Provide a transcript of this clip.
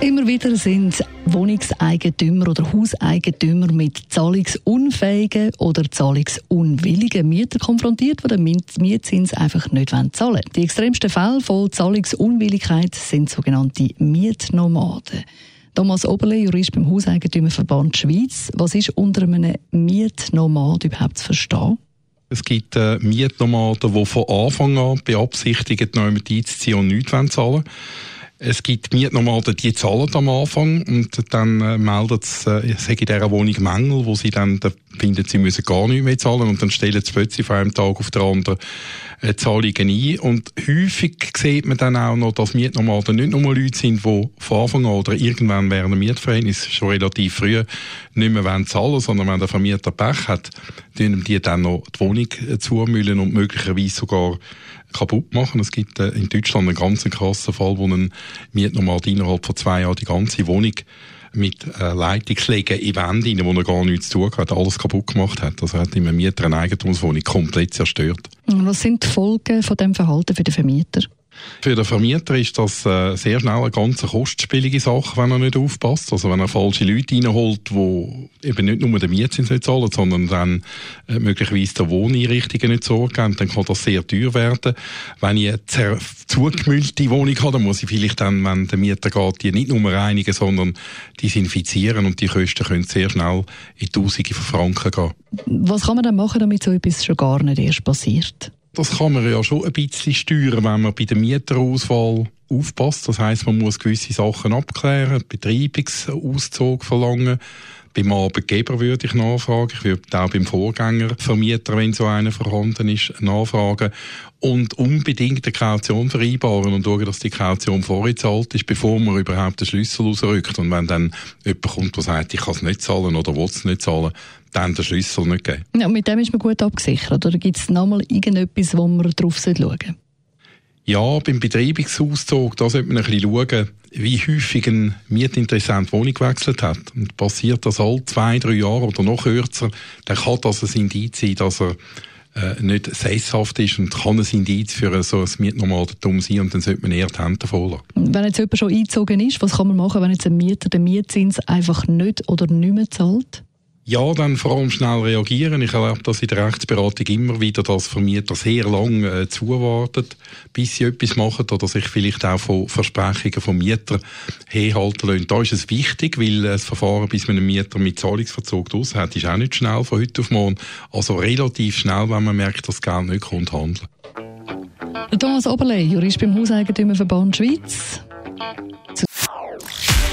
Immer wieder sind Wohnungseigentümer oder Hauseigentümer mit zahlungsunfähigen oder zahlungsunwilligen Mietern konfrontiert, die den Mietzins einfach nicht zahlen wollen. Die extremsten Fälle von Zahlungsunwilligkeit sind sogenannte Mietnomaden. Thomas Oberle, Jurist beim Hauseigentümerverband Schweiz. Was ist unter einem Mietnomad überhaupt zu verstehen? Es gibt äh, Mietnomaden, die von Anfang an beabsichtigen, neu einzuziehen und nichts zahlen wollen. Es gibt Mietnomaden, die zahlen am Anfang und dann äh, meldet es, äh, es in dieser Wohnung Mängel, wo sie dann, dann finden, sie müssen gar nicht mehr zahlen und dann stellen sie plötzlich von einem Tag auf den anderen äh, Zahlungen ein. Und häufig sieht man dann auch noch, dass Mietnomaden nicht nur Leute sind, die von Anfang an oder irgendwann während einem Mietverhältnis schon relativ früh nicht mehr zahlen wollen, sondern wenn der Vermieter Pech hat, dann die dann noch die Wohnung äh, zumüllen und möglicherweise sogar kaputt machen. Es gibt äh, in Deutschland einen ganz krassen Fall, wo ein Mietnomad innerhalb von zwei Jahren die ganze Wohnung mit äh, Leitungsschlägen in Wände rein, wo er gar nichts zu tun hat, alles kaputt gemacht hat. Also hat im Mieter eine Eigentumswohnung komplett zerstört. Was sind die Folgen von dem Verhalten für den Vermieter? Für den Vermieter ist das äh, sehr schnell eine ganz kostspielige Sache, wenn er nicht aufpasst. Also wenn er falsche Leute reinholt, die eben nicht nur den Mietzins nicht zahlen, sondern dann äh, möglicherweise der Wohneinrichtungen nicht sorgen, dann kann das sehr teuer werden. Wenn ich eine zugemüllte Wohnung habe, dann muss ich vielleicht dann, wenn der Mieter geht, die nicht nur reinigen, sondern desinfizieren und die Kosten können sehr schnell in Tausende von Franken gehen. Was kann man dann machen, damit so etwas schon gar nicht erst passiert? Das kann man ja schon ein bisschen steuern, wenn man bei der Mieterauswahl aufpasst. Das heißt, man muss gewisse Sachen abklären, Betreibungsauszug verlangen. Beim Arbeitgeber würde ich nachfragen. Ich würde auch beim Vorgängervermieter, wenn so einer vorhanden ist, nachfragen. Und unbedingt eine Kaution vereinbaren und schauen, dass die Kaution vorgezahlt ist, bevor man überhaupt den Schlüssel rausrückt. Und wenn dann jemand kommt, der sagt, ich kann es nicht zahlen oder will es nicht zahlen, dann den Schlüssel nicht geben. Ja, mit dem ist man gut abgesichert. Oder gibt es nochmal irgendetwas, wo man drauf schauen sollte? Ja, beim Betreibungsauszug, da sollte man ein bisschen schauen, wie häufig ein Mietinteressent Wohnung gewechselt hat. Und passiert das alle zwei, drei Jahre oder noch kürzer, dann kann das ein Indiz sein, dass er äh, nicht sesshaft ist und kann ein Indiz für so ein Mietnomadentum sein und dann sollte man eher die Hände voll Wenn jetzt jemand schon eingezogen ist, was kann man machen, wenn jetzt ein Mieter den Mietzins einfach nicht oder nicht mehr zahlt? Ja, dann vor allem schnell reagieren. Ich erlebe das in der Rechtsberatung immer wieder, dass Vermieter sehr lange äh, zuwarten, bis sie etwas machen oder sich vielleicht auch von Versprechungen vom Mieter herhalten lassen. Da ist es wichtig, weil das Verfahren, bis man einen Mieter mit Zahlungsverzug draus hat, ist auch nicht schnell von heute auf morgen. Also relativ schnell, wenn man merkt, dass das Geld nicht kommt, handeln. Thomas Oberle, Jurist beim Hauseigentümerverband Schweiz.